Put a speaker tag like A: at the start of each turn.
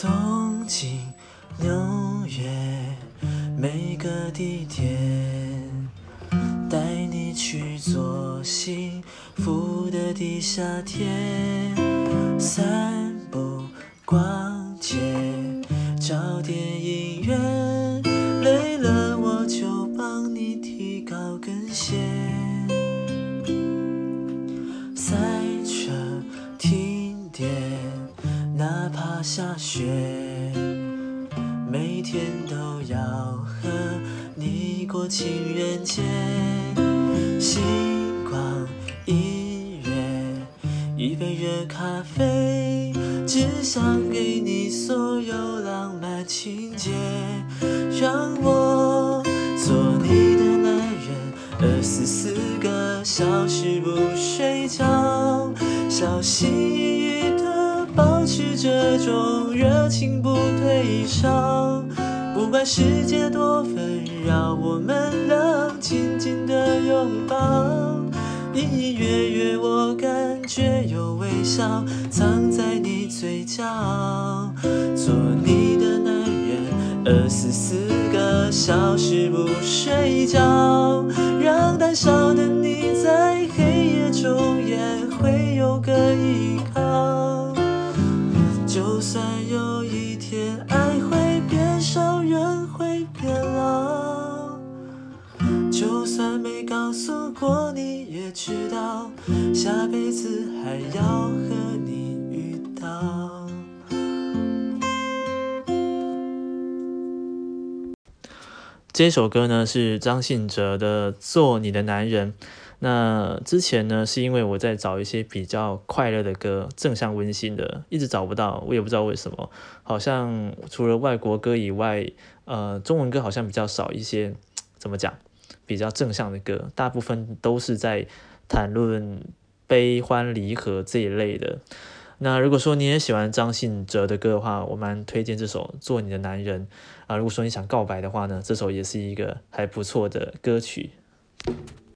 A: 东京纽约每个地点带你去坐幸福的地下铁散步逛街找电影院累了我就帮你提高跟鞋。赛车停电哪怕下雪，每天都要和你过情人节。星光、音乐，一杯热咖啡，只想给你所有浪漫情节。让我做你的男人，二十四个小时不睡觉，小心这种热情不退烧。不管世界多纷扰，我们能紧紧的拥抱。隐隐约约，我感觉有微笑藏在你嘴角。做你的男人，二十四个小时不睡觉，让胆小的就算有一天爱会变少，人会变老，就算没告诉过你，也知道下辈子还要和你遇到。这首歌呢是张信哲的《做你的男人》。那之前呢是因为我在找一些比较快乐的歌，正向温馨的，一直找不到，我也不知道为什么。好像除了外国歌以外，呃，中文歌好像比较少一些。怎么讲？比较正向的歌，大部分都是在谈论悲欢离合这一类的。那如果说你也喜欢张信哲的歌的话，我蛮推荐这首《做你的男人》啊。如果说你想告白的话呢，这首也是一个还不错的歌曲。